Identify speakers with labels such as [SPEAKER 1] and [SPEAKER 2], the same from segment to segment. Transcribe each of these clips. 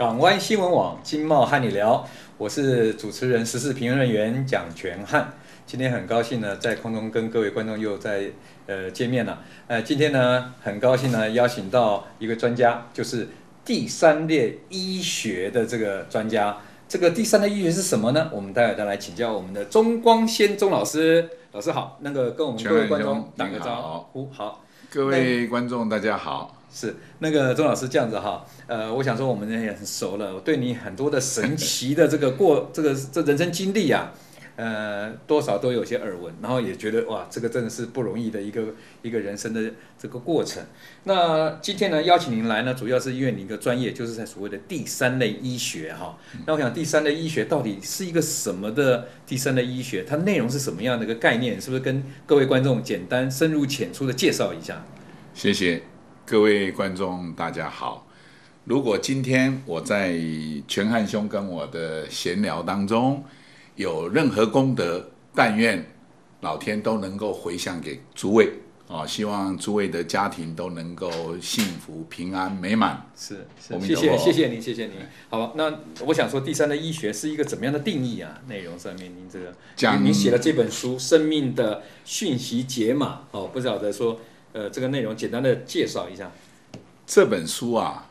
[SPEAKER 1] 港湾新闻网金茂瀚你聊，我是主持人、时事评论员蒋全汉。今天很高兴呢，在空中跟各位观众又在呃见面了。呃，今天呢，很高兴呢，邀请到一个专家，就是第三类医学的这个专家。这个第三类医学是什么呢？我们待会再来请教我们的钟光先钟老师。老师好，那个跟我们各位观众打个招呼。好，
[SPEAKER 2] 各位观众大家好。
[SPEAKER 1] 是那个钟老师这样子哈，呃，我想说我们也很熟了，我对你很多的神奇的这个过 这个这人生经历啊，呃，多少都有些耳闻，然后也觉得哇，这个真的是不容易的一个一个人生的这个过程。那今天呢，邀请您来呢，主要是因为你一个专业就是在所谓的第三类医学哈。那我想第三类医学到底是一个什么的第三类医学？它内容是什么样的一个概念？是不是跟各位观众简单深入浅出的介绍一下？
[SPEAKER 2] 谢谢。各位观众，大家好。如果今天我在全汉兄跟我的闲聊当中有任何功德，但愿老天都能够回向给诸位啊！希望诸位的家庭都能够幸福、平安、美满。
[SPEAKER 1] 是，是谢谢，谢谢您，谢谢您。好，那我想说，第三的医学是一个怎么样的定义啊？内容上面，您这个讲，您写了这本书《生命的讯息解码》哦，不晓得说。呃，这个内容简单的介绍一下。
[SPEAKER 2] 这本书啊，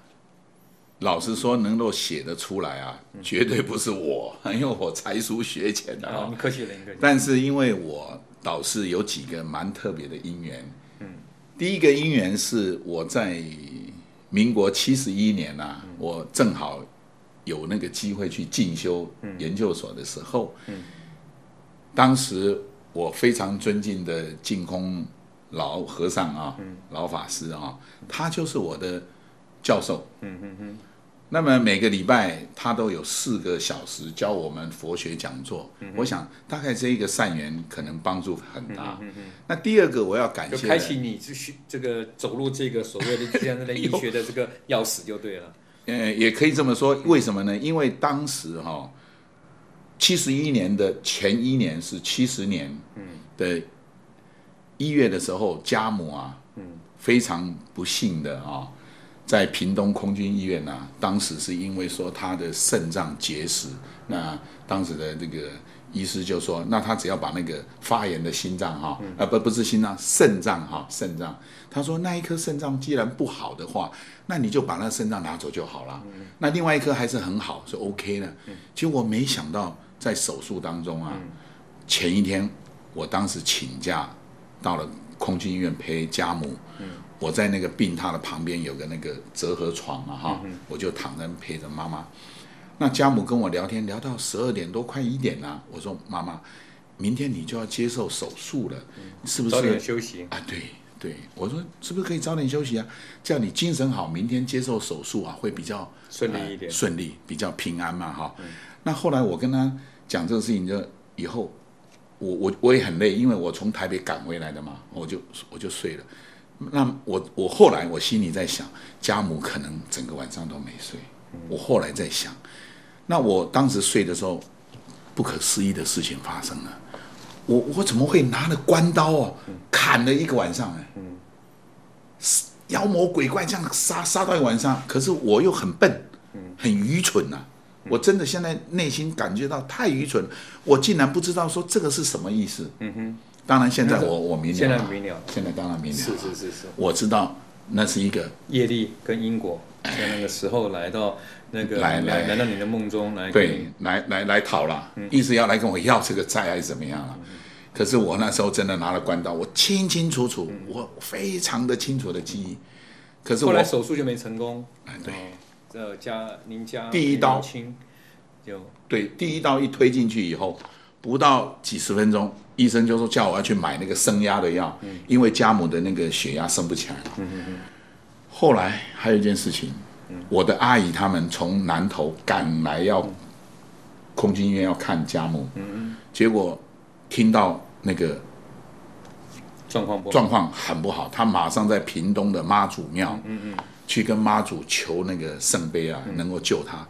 [SPEAKER 2] 老实说，能够写得出来啊，嗯、绝对不是我，因为我才疏学浅的啊。
[SPEAKER 1] 你客气了，客气。
[SPEAKER 2] 但是因为我倒是有几个蛮特别的因缘。嗯。第一个因缘是我在民国七十一年呐、啊，嗯、我正好有那个机会去进修研究所的时候，嗯，嗯当时我非常尊敬的净空。老和尚啊，老法师啊，他就是我的教授。嗯嗯嗯。那么每个礼拜他都有四个小时教我们佛学讲座。我想大概这一个善缘可能帮助很大。嗯嗯。那第二个我要感谢，
[SPEAKER 1] 就开启你这这个走入这个所谓的这样的医学的这个钥匙就对了。
[SPEAKER 2] 呃，也可以这么说。为什么呢？因为当时哈，七十一年的前一年是七十年的。一月的时候，家母啊，非常不幸的啊，在屏东空军医院啊，当时是因为说他的肾脏结石，那当时的这个医师就说，那他只要把那个发炎的心脏哈，啊不不是心脏，肾脏哈，肾脏，他说那一颗肾脏既然不好的话，那你就把那肾脏拿走就好了，那另外一颗还是很好，是 OK 的。结果没想到在手术当中啊，前一天我当时请假。到了空军医院陪家母，嗯、我在那个病榻的旁边有个那个折合床嘛哈，嗯、我就躺在陪着妈妈。那家母跟我聊天聊到十二点多快一点了，我说妈妈，明天你就要接受手术了，嗯、是不是？
[SPEAKER 1] 早点休息
[SPEAKER 2] 啊，对对，我说是不是可以早点休息啊？这样你精神好，明天接受手术啊会比较
[SPEAKER 1] 顺利一点，
[SPEAKER 2] 顺利比较平安嘛哈。嗯、那后来我跟他讲这个事情，就以后。我我我也很累，因为我从台北赶回来的嘛，我就我就睡了。那我我后来我心里在想，家母可能整个晚上都没睡。我后来在想，那我当时睡的时候，不可思议的事情发生了。我我怎么会拿了关刀哦，砍了一个晚上呢？妖魔鬼怪这样杀杀到一晚上，可是我又很笨，很愚蠢呐、啊。我真的现在内心感觉到太愚蠢，我竟然不知道说这个是什么意思。嗯哼，当然现在我我明了，
[SPEAKER 1] 现在明了，
[SPEAKER 2] 现在当然明了。
[SPEAKER 1] 是是是是，
[SPEAKER 2] 我知道那是一个
[SPEAKER 1] 业力跟因果，在那个时候来到那个来来来到你的梦中来，
[SPEAKER 2] 对，来来来讨了，意思要来跟我要这个债还是怎么样了？可是我那时候真的拿了关刀，我清清楚楚，我非常的清楚的记忆。可是
[SPEAKER 1] 后来手术就没成功。
[SPEAKER 2] 哎，对。
[SPEAKER 1] 这家您加
[SPEAKER 2] 第一刀
[SPEAKER 1] 就
[SPEAKER 2] 对，第一刀一推进去以后，不到几十分钟，医生就说叫我要去买那个升压的药，嗯、因为家母的那个血压升不起来。嗯嗯嗯。后来还有一件事情，嗯、我的阿姨他们从南投赶来要空军医院要看家母，嗯嗯，结果听到那个
[SPEAKER 1] 状况不
[SPEAKER 2] 状况很不好，他马上在屏东的妈祖庙，嗯嗯。嗯去跟妈祖求那个圣杯啊，能够救他，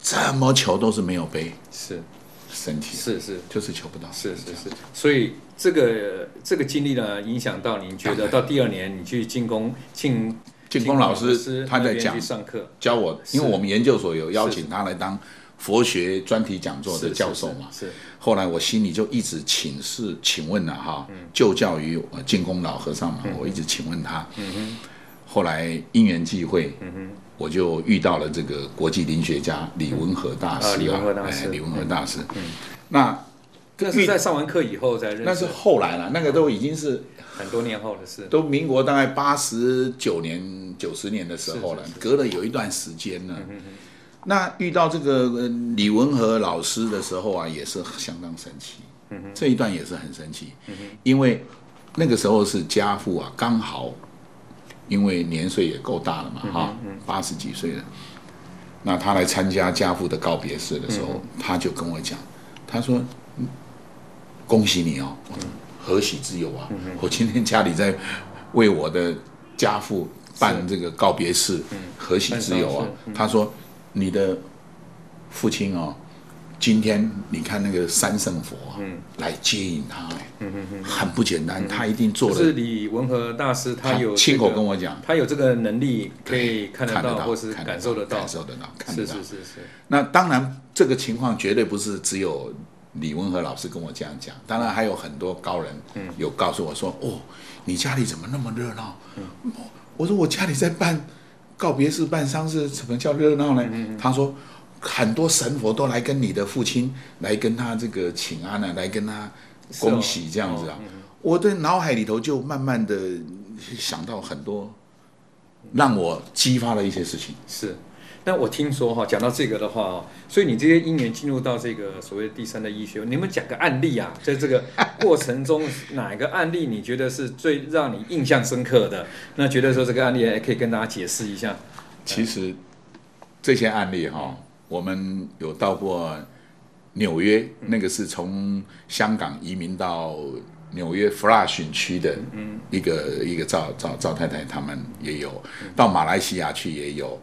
[SPEAKER 2] 怎么求都是没有杯，
[SPEAKER 1] 是。
[SPEAKER 2] 身体
[SPEAKER 1] 是是。
[SPEAKER 2] 就是求不到，
[SPEAKER 1] 是是是，所以这个这个经历呢，影响到您觉得到第二年你去进宫进
[SPEAKER 2] 建功老师他在讲
[SPEAKER 1] 上课。
[SPEAKER 2] 教我，因为我们研究所有邀请他来当佛学专题讲座的教授嘛。
[SPEAKER 1] 是。
[SPEAKER 2] 后来我心里就一直请示，请问了哈，就教于建功老和尚嘛，我一直请问他。后来因缘际会，我就遇到了这个国际林学家李文和大师啊，
[SPEAKER 1] 李文和大师，
[SPEAKER 2] 李文和大师。那
[SPEAKER 1] 这是在上完课以后再认识。
[SPEAKER 2] 那是后来了，那个都已经是
[SPEAKER 1] 很多年后的事，
[SPEAKER 2] 都民国大概八十九年、九十年的时候了，隔了有一段时间了。那遇到这个李文和老师的时候啊，也是相当神奇。这一段也是很神奇，因为那个时候是家父啊，刚好因为年岁也够大了嘛，哈，八十几岁了。那他来参加家父的告别式的时候，他就跟我讲，他说。恭喜你哦，何喜之有啊！我今天家里在为我的家父办这个告别式，何喜之有啊！他说：“你的父亲哦，今天你看那个三圣佛来接引他，很不简单，他一定做了。”
[SPEAKER 1] 是李文和大师，他有
[SPEAKER 2] 亲口跟我讲，
[SPEAKER 1] 他有这个能力可以看得到，或是感受得到，
[SPEAKER 2] 感受得到，看得到。
[SPEAKER 1] 是是是是。
[SPEAKER 2] 那当然，这个情况绝对不是只有。李文和老师跟我这样讲，当然还有很多高人嗯有告诉我说：“哦，你家里怎么那么热闹？”我说：“我家里在办告别式、办丧事，怎么叫热闹呢？”他说：“很多神佛都来跟你的父亲来跟他这个请安啊，来跟他恭喜这样子啊。”我的脑海里头就慢慢的想到很多，让我激发了一些事情。
[SPEAKER 1] 是。那我听说哈，讲到这个的话，所以你这些姻缘进入到这个所谓第三的医学，你们讲个案例啊，在这个过程中，哪一个案例你觉得是最让你印象深刻的？那觉得说这个案例也可以跟大家解释一下。
[SPEAKER 2] 其实这些案例哈，我们有到过纽约，那个是从香港移民到纽约 Flushing 区的一个一个赵赵赵太太，他们也有到马来西亚去也有。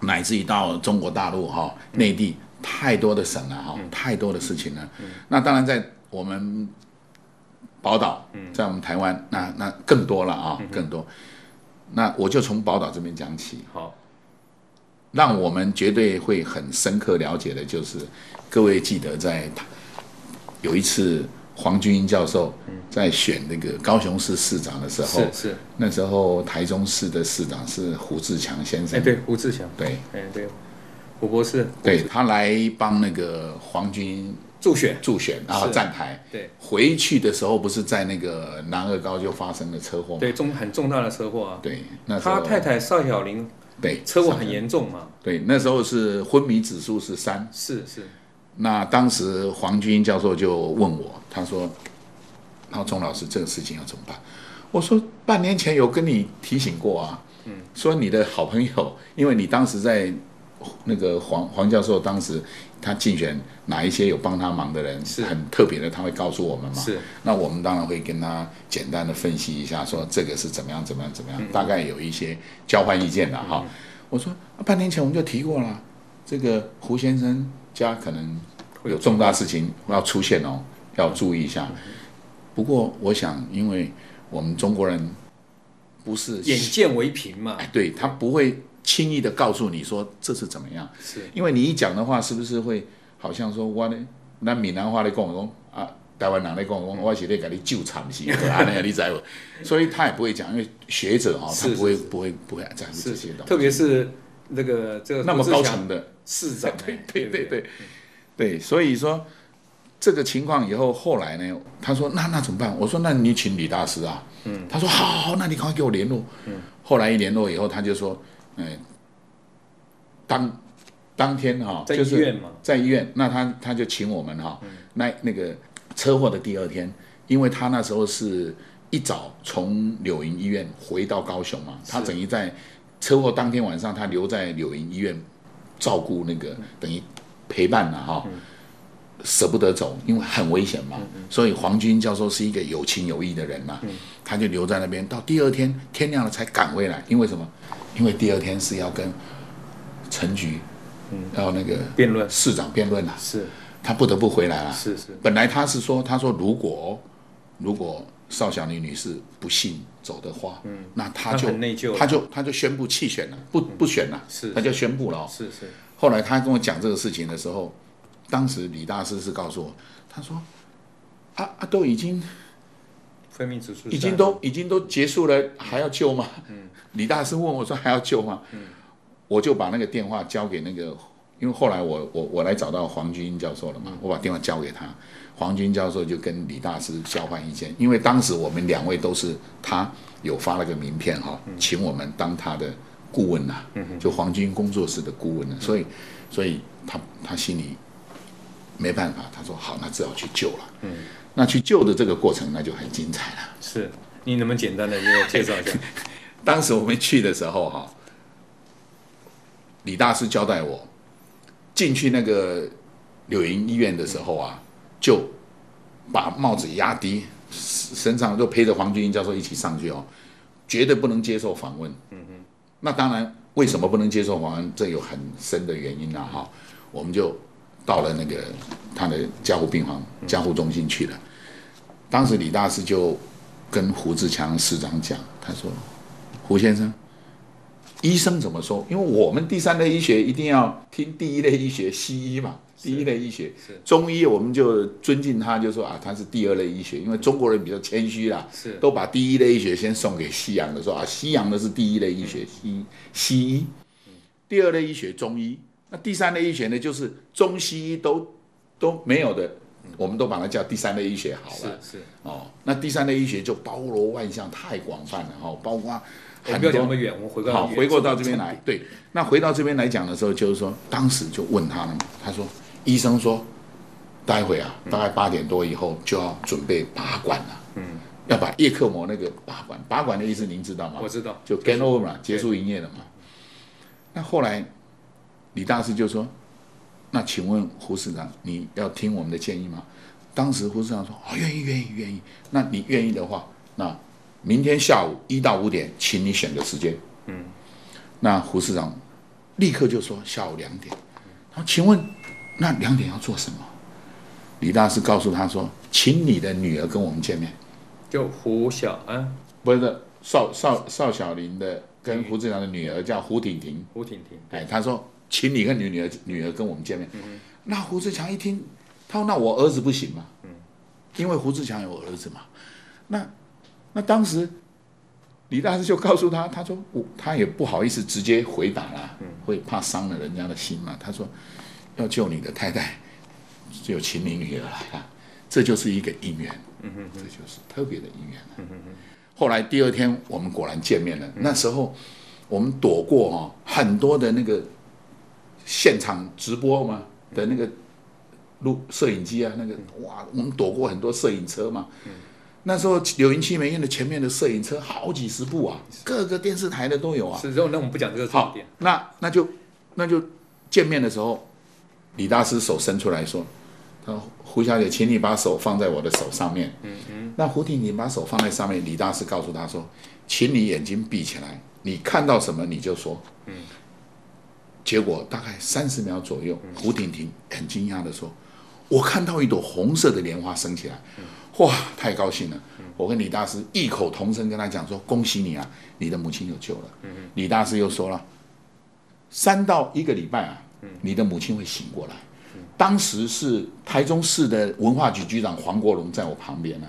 [SPEAKER 2] 乃至于到中国大陆哈，内地太多的省了哈，太多的事情了。那当然在我们宝岛，在我们台湾，那那更多了啊，更多。那我就从宝岛这边讲起。好，让我们绝对会很深刻了解的就是，各位记得在有一次。黄君英教授在选那个高雄市市长的时候，
[SPEAKER 1] 是是。
[SPEAKER 2] 那时候台中市的市长是胡志强先生，
[SPEAKER 1] 哎对，胡志强，
[SPEAKER 2] 对，
[SPEAKER 1] 哎对，胡博士，
[SPEAKER 2] 对他来帮那个黄君英
[SPEAKER 1] 助选。
[SPEAKER 2] 助选，然后站台，
[SPEAKER 1] 对，
[SPEAKER 2] 回去的时候不是在那个南二高就发生了车祸吗？
[SPEAKER 1] 对，重很重大的车祸啊，
[SPEAKER 2] 对，那
[SPEAKER 1] 他太太邵晓玲，
[SPEAKER 2] 对，
[SPEAKER 1] 车祸很严重嘛，
[SPEAKER 2] 对，那时候是昏迷指数是三，
[SPEAKER 1] 是是。
[SPEAKER 2] 那当时黄军教授就问我，他说：“然后钟老师，这个事情要怎么办？”我说：“半年前有跟你提醒过啊，嗯，说你的好朋友，因为你当时在那个黄黄教授当时他竞选哪一些有帮他忙的人，是很特别的，他会告诉我们嘛。是，那我们当然会跟他简单的分析一下，说这个是怎么样，怎么样，怎么样，大概有一些交换意见了哈。我说半年前我们就提过了，这个胡先生。”家可能有重大事情要出现哦，要注意一下。不过我想，因为我们中国人不是
[SPEAKER 1] 眼见为凭嘛，
[SPEAKER 2] 对，他不会轻易的告诉你说这是怎么样。是，因为你一讲的话，是不是会好像说我呢？那闽南话的讲讲啊，台湾人的讲讲，我是在给你救惨戏啊，那 个你知道不？所以他也不会讲，因为学者哈，他不会不会不会在乎这些东西。
[SPEAKER 1] 特别是那个这个
[SPEAKER 2] 那么高层的。
[SPEAKER 1] 市长，
[SPEAKER 2] 对对对对，对，所以说这个情况以后后来呢，他说那那怎么办？我说那你请李大师啊，嗯，他说好，好，那你赶快给我联络，嗯，后来一联络以后，他就说，哎，当当天哈，
[SPEAKER 1] 在医院嘛，
[SPEAKER 2] 在医院，那他他就请我们哈，那那个车祸的第二天，因为他那时候是一早从柳营医院回到高雄嘛，他等于在车祸当天晚上，他留在柳营医院。照顾那个等于陪伴了哈，舍不得走，因为很危险嘛。所以黄军教授是一个有情有义的人嘛，他就留在那边，到第二天天亮了才赶回来。因为什么？因为第二天是要跟陈菊，要那个辩论。市长辩论了，是。他不得不回来了。是是，本来他是说，他说如果如果邵小玲女士不幸走的话，嗯，那他就
[SPEAKER 1] 他
[SPEAKER 2] 就他就宣布弃选了，不不选了，
[SPEAKER 1] 是
[SPEAKER 2] 他就宣布了、哦。
[SPEAKER 1] 是是，
[SPEAKER 2] 后来他跟我讲这个事情的时候，当时李大师是告诉我，他说，啊啊，都已经
[SPEAKER 1] 分命指数
[SPEAKER 2] 已经都已经都结束了，还要救吗？嗯，李大师问我说还要救吗？嗯，我就把那个电话交给那个，因为后来我我我来找到黄君英教授了嘛，我把电话交给他。黄军教授就跟李大师交换意见，因为当时我们两位都是他有发了个名片哈，请我们当他的顾问呐，就黄军工作室的顾问呢，所以，所以他他心里没办法，他说好，那只好去救了。嗯，那去救的这个过程那就很精彩了。
[SPEAKER 1] 是，你能不能简单的给我介绍一下？
[SPEAKER 2] 当时我们去的时候哈，李大师交代我进去那个柳营医院的时候啊。就把帽子压低，身上就陪着黄俊英教授一起上去哦，绝对不能接受访问。嗯哼，那当然，为什么不能接受访问？这有很深的原因呐哈。我们就到了那个他的加护病房、加护中心去了。当时李大师就跟胡志强市长讲，他说：“胡先生，医生怎么说？因为我们第三类医学一定要听第一类医学，西医嘛。”第一类医学，中医我们就尊敬他，就说啊，他是第二类医学，因为中国人比较谦虚啦，是。都把第一类医学先送给西洋的，说啊，西洋的是第一类医学，西西医，第二类医学中医，那第三类医学呢，就是中西医都都没有的，我们都把它叫第三类医学好了，是，是。哦，那第三类医学就包罗万象，太广泛了哈，包括。
[SPEAKER 1] 很多那么远，我们回过
[SPEAKER 2] 好回过到这边来，对，那回到这边来讲的时候，就是说，当时就问他了嘛，他说。医生说，待会啊，大概八点多以后就要准备拔管了。嗯，要把叶克膜那个拔管，拔管的意思您知道吗？
[SPEAKER 1] 我知道，
[SPEAKER 2] 就 game over 嘛，结束营业了嘛。那后来李大师就说：“那请问胡市长，你要听我们的建议吗？”当时胡市长说：“哦，愿意，愿意，愿意。那你愿意的话，那明天下午一到五点，请你选个时间。”嗯，那胡市长立刻就说：“下午两点。”他说：“请问。”那两点要做什么？李大师告诉他说：“请你的女儿跟我们见面。”
[SPEAKER 1] 就胡小安，
[SPEAKER 2] 不是邵邵邵小林的跟胡志强的女儿叫胡婷婷。
[SPEAKER 1] 胡婷婷，
[SPEAKER 2] 哎，他说：“请你跟你女儿女儿跟我们见面。嗯”那胡志强一听，他说：“那我儿子不行吗？”嗯，因为胡志强有儿子嘛。那那当时李大师就告诉他：“他说我他也不好意思直接回答啦，会怕伤了人家的心嘛。”他说。要救你的太太，就请你女儿来了，这就是一个姻缘，嗯哼，这就是特别的姻缘。嗯哼，后来第二天我们果然见面了，那时候我们躲过哈很多的那个现场直播嘛的那个录摄影机啊，那个哇，我们躲过很多摄影车嘛。那时候柳营七美院的前面的摄影车好几十部啊，各个电视台的都有啊。
[SPEAKER 1] 是，那我们不讲这个重点。
[SPEAKER 2] 那那就那就见面的时候。李大师手伸出来说：“他说胡小姐，请你把手放在我的手上面。嗯嗯。那胡婷，婷把手放在上面。李大师告诉他说：‘请你眼睛闭起来，你看到什么你就说。’嗯。结果大概三十秒左右，胡婷婷很惊讶的说：‘我看到一朵红色的莲花升起来。’哇，太高兴了！我跟李大师异口同声跟他讲说：‘恭喜你啊，你的母亲有救了。’。李大师又说了：‘三到一个礼拜啊。’你的母亲会醒过来。当时是台中市的文化局局长黄国荣在我旁边呢，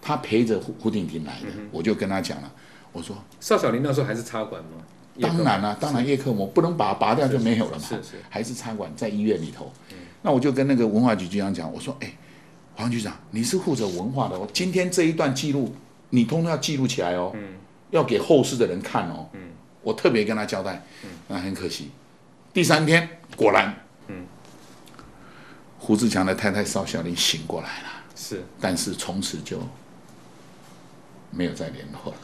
[SPEAKER 2] 他陪着胡胡婷婷来的，我就跟他讲了，我说
[SPEAKER 1] 邵小玲那时候还是插管吗？
[SPEAKER 2] 当然了，当然叶克膜不能把它拔掉就没有了嘛，是是，还是插管在医院里头。那我就跟那个文化局局长讲，我说，哎，黄局长，你是负责文化的，哦，今天这一段记录你通通要记录起来哦，要给后世的人看哦，我特别跟他交代，那很可惜。第三天，果然，嗯，胡志强的太太邵小玲醒过来了，是，但是从此就没有再联络了，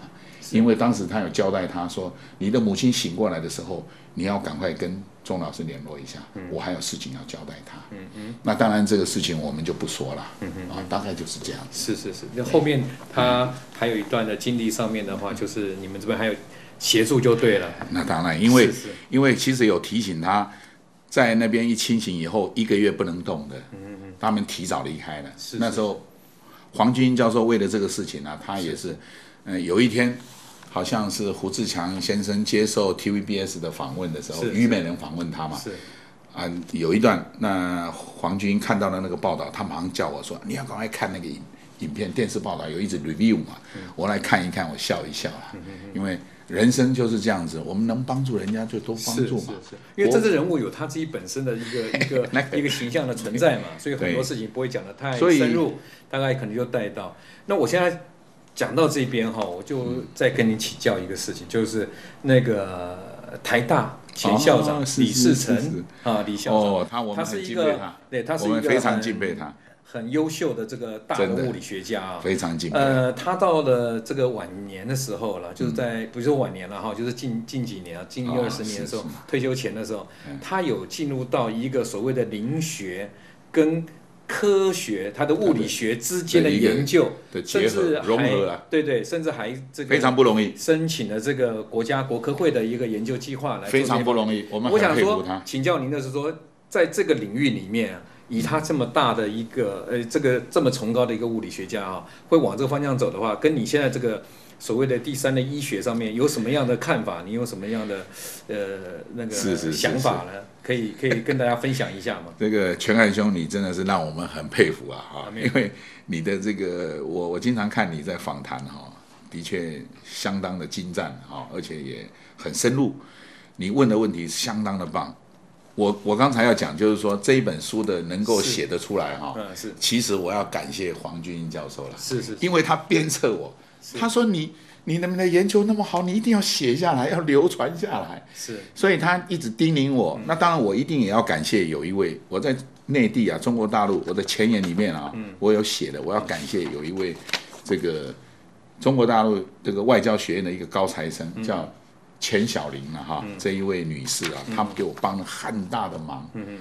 [SPEAKER 2] 因为当时他有交代他说，你的母亲醒过来的时候，你要赶快跟钟老师联络一下，我还有事情要交代他，嗯嗯，那当然这个事情我们就不说了，嗯嗯，啊，大概就是这样
[SPEAKER 1] 子，是是是，那后面他还有一段的经历上面的话，就是你们这边还有。协助就对了。
[SPEAKER 2] 那当然，因为因为其实有提醒他，在那边一清醒以后，一个月不能动的。嗯嗯他们提早离开了。是是那时候，黄均英教授为了这个事情呢、啊，他也是，嗯、呃，有一天好像是胡志强先生接受 TVBS 的访问的时候，虞美人访问他嘛，是啊，有一段，那黄军看到了那个报道，他马上叫我说，你要赶快看那个影影片，电视报道有一直 review 嘛，嗯、我来看一看，我笑一笑啊，因为。人生就是这样子，我们能帮助人家就多帮助嘛。
[SPEAKER 1] 是是是，因为政治人物有他自己本身的一个一个 一个形象的存在嘛，所以很多事情不会讲的太深入，大概可能就带到。那我现在讲到这边哈，我就再跟你请教一个事情，就是那个台大前校长李世成啊，李校长，
[SPEAKER 2] 哦，他我们很敬佩他，
[SPEAKER 1] 对，他是一个
[SPEAKER 2] 非常敬佩他。
[SPEAKER 1] 很优秀的这个大的物理学家啊，
[SPEAKER 2] 非常敬佩。
[SPEAKER 1] 呃，他到了这个晚年的时候了，就是在不是说晚年了哈，就是近近几年啊，近一二十年的时候，退休前的时候，他有进入到一个所谓的灵学跟科学，他的物理学之间的研究，甚至融合了，对对，甚至还这个
[SPEAKER 2] 非常不容易，
[SPEAKER 1] 申请了这个国家国科会的一个研究计划来，
[SPEAKER 2] 非常不容易。我们我想说，
[SPEAKER 1] 请教您的是说，在这个领域里面。以他这么大的一个呃，这个这么崇高的一个物理学家啊，会往这个方向走的话，跟你现在这个所谓的第三的医学上面有什么样的看法？你有什么样的呃那个想法呢？可以可以跟大家分享一下吗？
[SPEAKER 2] 这个全汉兄，你真的是让我们很佩服啊！哈，因为你的这个我我经常看你在访谈哈，的确相当的精湛哈，而且也很深入，你问的问题相当的棒。我我刚才要讲，就是说这一本书的能够写得出来哈，是，其实我要感谢黄俊英教授了，是是，因为他鞭策我，他说你你能不能研究那么好，你一定要写下来，要流传下来，是，所以他一直叮咛我。那当然，我一定也要感谢有一位我在内地啊，中国大陆，我的前言里面啊，我有写的，我要感谢有一位这个中国大陆这个外交学院的一个高材生叫。钱小玲啊，哈，这一位女士啊，她们给我帮了很大的忙，嗯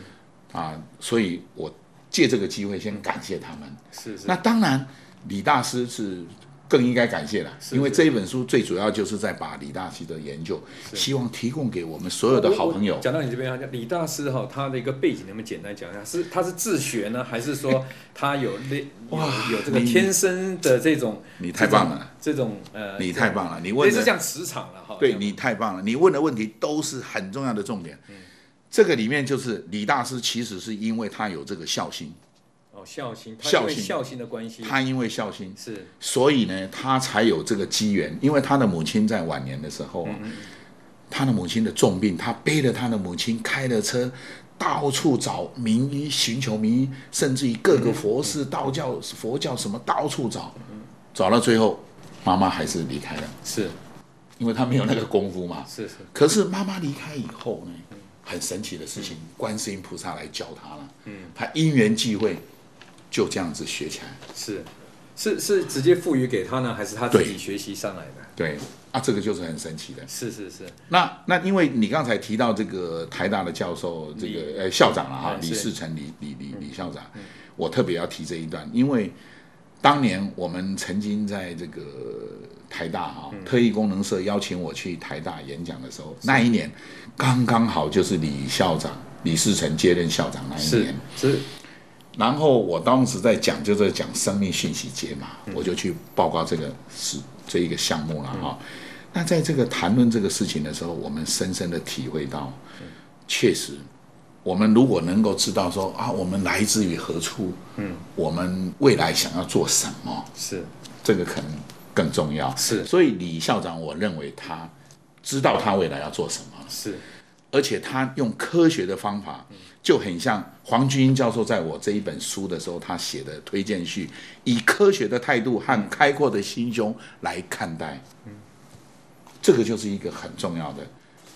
[SPEAKER 2] 啊，所以我借这个机会先感谢他们。是是。那当然，李大师是更应该感谢了，因为这一本书最主要就是在把李大师的研究，希望提供给我们所有的好朋友。
[SPEAKER 1] 讲到你这边啊，李大师哈，他的一个背景，能不能简单讲一下？是他是自学呢，还是说 他有那哇有这个天生的这种？
[SPEAKER 2] 你太棒了，
[SPEAKER 1] 这种呃，
[SPEAKER 2] 你太棒了，你问的
[SPEAKER 1] 是像磁场了哈。
[SPEAKER 2] 对，你太棒了，你问的问题都是很重要的重点。这个里面就是李大师，其实是因为他有这个孝心。
[SPEAKER 1] 哦，孝心，孝心，孝心的关系。
[SPEAKER 2] 他因为孝心是，所以呢，他才有这个机缘。因为他的母亲在晚年的时候，嗯、他的母亲的重病，他背着他的母亲开了车，到处找名医，寻求名医，甚至于各个佛寺、嗯、道教、佛教什么到处找，找到最后，妈妈还是离开了。是，因为他没有那个功夫嘛。是是。可是妈妈离开以后呢，很神奇的事情，观世音菩萨来教他了。嗯，他因缘际会。就这样子学起来，
[SPEAKER 1] 是，是是直接赋予给他呢，还是他自己学习上来的？
[SPEAKER 2] 对，啊，这个就是很神奇的。
[SPEAKER 1] 是是是。
[SPEAKER 2] 那那因为你刚才提到这个台大的教授，这个呃校长了哈，李世成李李李李校长，嗯、我特别要提这一段，因为当年我们曾经在这个台大哈、嗯、特异功能社邀请我去台大演讲的时候，那一年刚刚好就是李校长李世成接任校长那一年，是。是然后我当时在讲，就在讲生命讯息节嘛，我就去报告这个是这一个项目了哈。那在这个谈论这个事情的时候，我们深深的体会到，确实，我们如果能够知道说啊，我们来自于何处，嗯，我们未来想要做什么，是。这个可能更重要。是，所以李校长，我认为他知道他未来要做什么，是，而且他用科学的方法。就很像黄君英教授在我这一本书的时候，他写的推荐序，以科学的态度和开阔的心胸来看待，这个就是一个很重要的。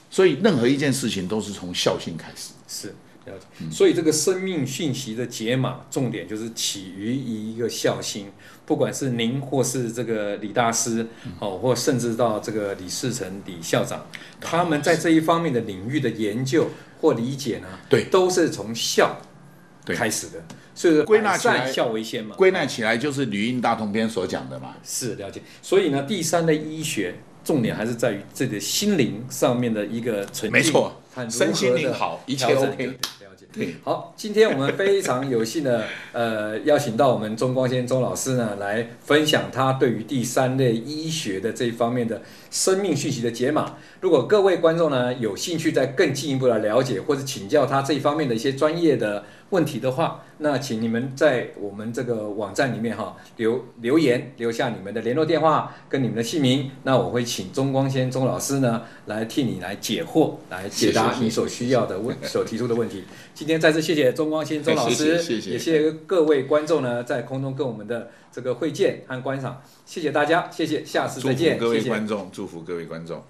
[SPEAKER 2] 所以任何一件事情都是从孝心开始。是，了解。嗯，所以这个生命讯息的解码，重点就是起于一个孝心。不管是您或是这个李大师，哦，或甚至到这个李世成李校长，他们在这一方面的领域的研究。或理解呢？对，都是从孝开始的，所以归纳起来，孝为先嘛。归纳起来就是《吕应大同篇》所讲的嘛。是了解。所以呢，第三的医学重点还是在于这个心灵上面的一个纯净，没错，身心灵好，一切 OK。了解。对，
[SPEAKER 1] 好，今天我们非常有幸的呃邀请到我们钟光先钟老师呢来分享他对于第三类医学的这一方面的生命讯息的解码。如果各位观众呢有兴趣再更进一步的了解或者请教他这一方面的一些专业的问题的话，那请你们在我们这个网站里面哈留留言，留下你们的联络电话跟你们的姓名，那我会请钟光先钟老师呢来替你来解惑，来解答你所需要的问所提出的问题。今天再次谢谢钟光先钟老师，
[SPEAKER 2] 谢谢，
[SPEAKER 1] 也谢谢各位观众呢在空中跟我们的这个会见和观赏，谢谢大家，谢谢，下次再
[SPEAKER 2] 见，各位
[SPEAKER 1] 谢谢
[SPEAKER 2] 观众，祝福各位观众。